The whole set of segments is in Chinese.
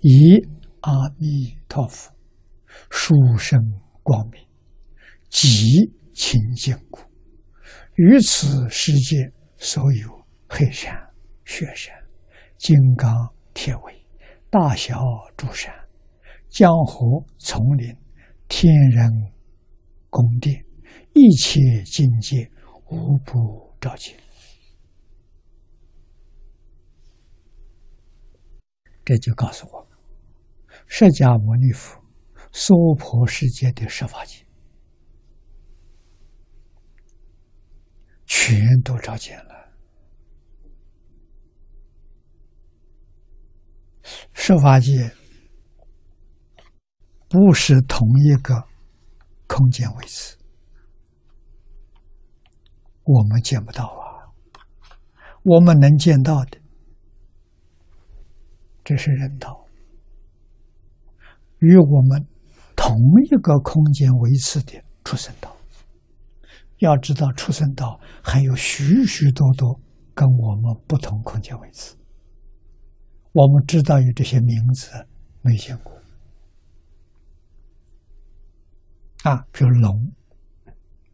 以阿弥陀佛殊胜光明，极清净故，于此世界所有黑山、雪山、金刚铁尾、大小诸山、江河丛林、天人宫殿，一切境界无不照见。这就告诉我们，释迦牟尼佛娑婆世界的十法界，全都照见了。十法界不是同一个空间位置，我们见不到啊。我们能见到的。这是人道，与我们同一个空间维持的出生道。要知道，出生道还有许许多多跟我们不同空间维持。我们知道有这些名字，没见过啊，比如龙，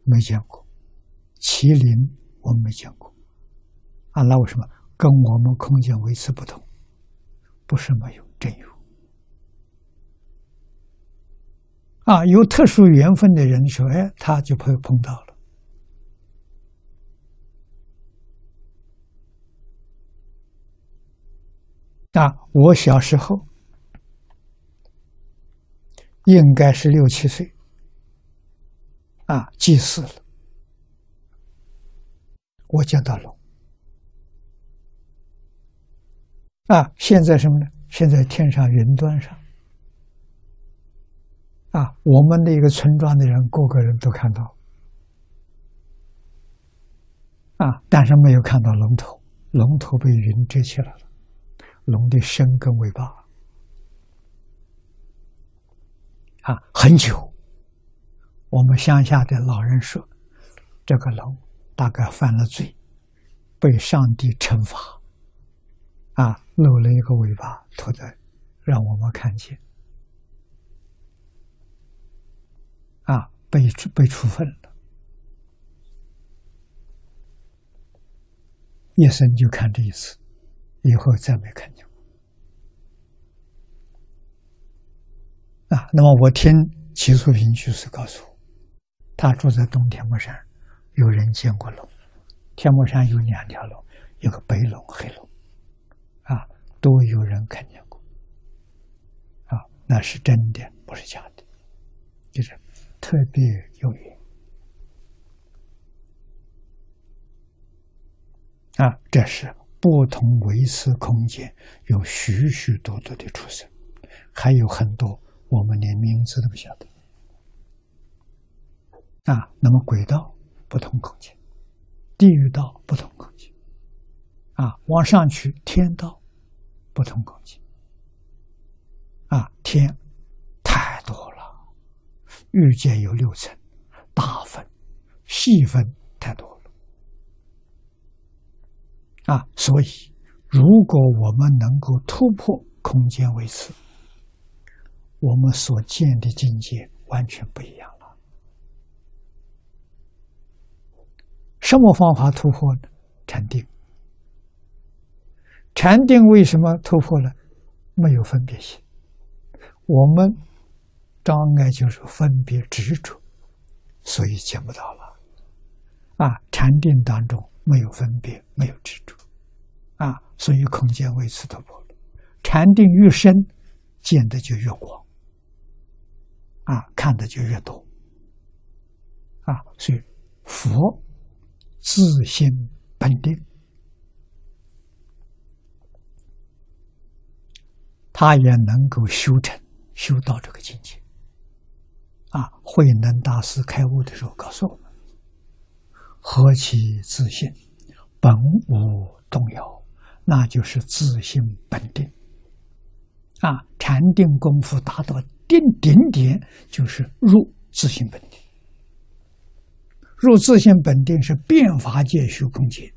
没见过；麒麟，我们没见过。啊，那为什么跟我们空间维持不同？不是没有，真有啊！有特殊缘分的人说：“哎，他就会碰到了。”啊，我小时候应该是六七岁，啊，祭祀了，我见到龙。啊，现在什么呢？现在天上云端上，啊，我们的一个村庄的人，个个人都看到，啊，但是没有看到龙头，龙头被云遮起来了，龙的身跟尾巴，啊，很久，我们乡下的老人说，这个龙大概犯了罪，被上帝惩罚。啊，露了一个尾巴，拖在，让我们看见。啊，被被处分了，一生就看这一次，以后再没看见过。啊，那么我听齐素平居士告诉我，他住在东天目山，有人见过龙。天目山有两条龙，有个白龙、黑龙。啊都有人看见过，啊，那是真的，不是假的，就是特别有缘啊。这是不同维次空间有许许多多的出生，还有很多我们连名字都不晓得啊。那么轨道不同空间，地狱道不同空间，啊，往上去天道。不同空间啊，天，欲界有六层，大分、细分太多了啊。所以，如果我们能够突破空间维持，我们所见的境界完全不一样了。什么方法突破呢？禅定。禅定为什么突破了？没有分别心。我们障碍就是分别执着，所以见不到了。啊，禅定当中没有分别，没有执着，啊，所以空间为此突破了。禅定越深，见的就越广，啊，看的就越多，啊，所以佛自心本定。他也能够修成、修到这个境界。啊，慧能大师开悟的时候告诉我们：“何其自信，本无动摇，那就是自信本定。”啊，禅定功夫达到定顶点，就是入自信本定。入自信本定是变法界虚空界，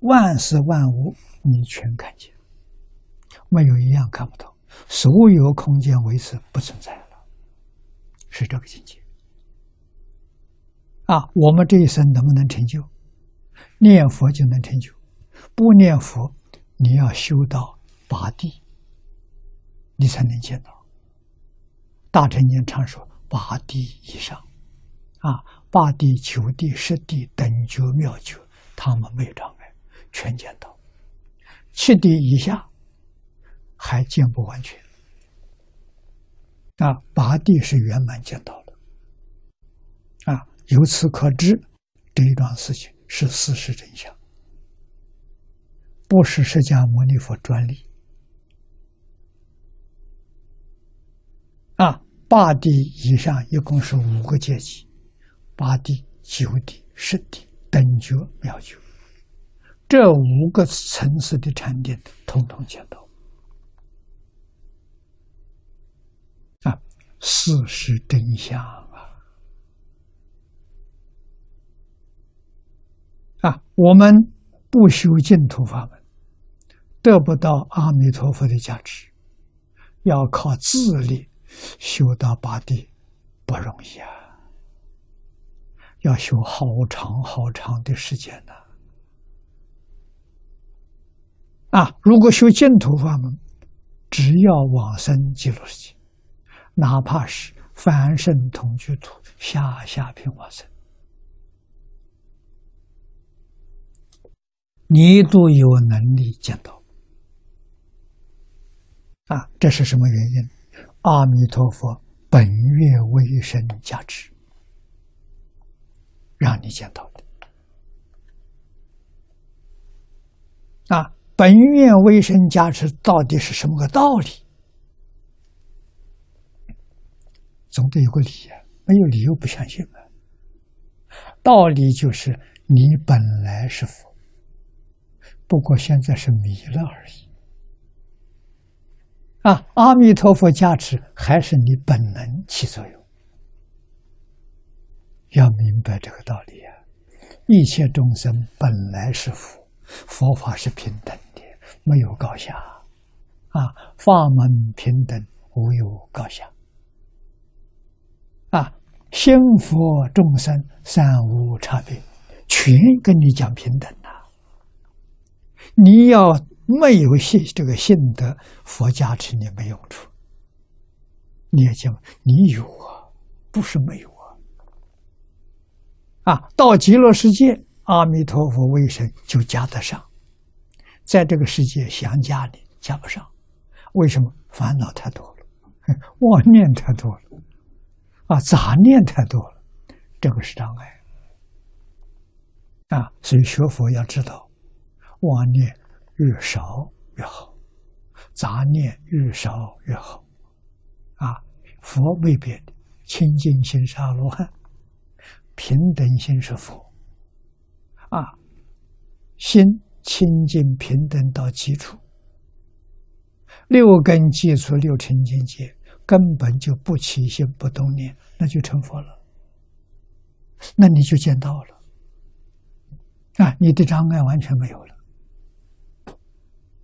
万事万物你全看见。没有一样看不到，所有空间维持不存在，是这个境界。啊，我们这一生能不能成就？念佛就能成就，不念佛，你要修到八地，你才能见到。大乘经常说八地以上，啊，八地、九地、十地等觉妙觉，他们没有障碍，全见到。七地以下还见不完全，啊，八地是圆满见到的，啊。由此可知，这一桩事情是事实真相，不是释迦牟尼佛专利。啊，八地以上一共是五个阶级：八地、九地、十地、等觉、妙觉，这五个层次的禅定，统统见到。事实真相。啊，啊我们不修净土法门，得不到阿弥陀佛的加持，要靠自力修到八地，不容易啊！要修好长好长的时间呢。啊，如果修净土法门，只要往生极乐世界，哪怕是凡圣同居土下下品往生。你都有能力见到啊！这是什么原因？阿弥陀佛本愿威神加持，让你见到的啊！本愿威神加持到底是什么个道理？总得有个理啊！没有理由不相信啊！道理就是你本来是佛。不过现在是迷了而已，啊！阿弥陀佛加持还是你本能起作用，要明白这个道理啊！一切众生本来是佛，佛法是平等的，没有高下，啊！法门平等，无有高下，啊！心佛众生三无差别，全跟你讲平等呐。你要没有信这个信德，佛加持你没用处。你要讲你有啊，不是没有啊。啊，到极乐世界，阿弥陀佛为神就加得上，在这个世界想加你加不上，为什么？烦恼太多了，妄念太多了，啊，杂念太多了，这个是障碍。啊，所以学佛要知道。妄念越少越好，杂念越少越好。啊，佛未变的，清净心是阿罗汉，平等心是佛。啊，心清净平等到基础，六根基础六尘境界根本就不起心不动念，那就成佛了。那你就见到了，啊，你的障碍完全没有了。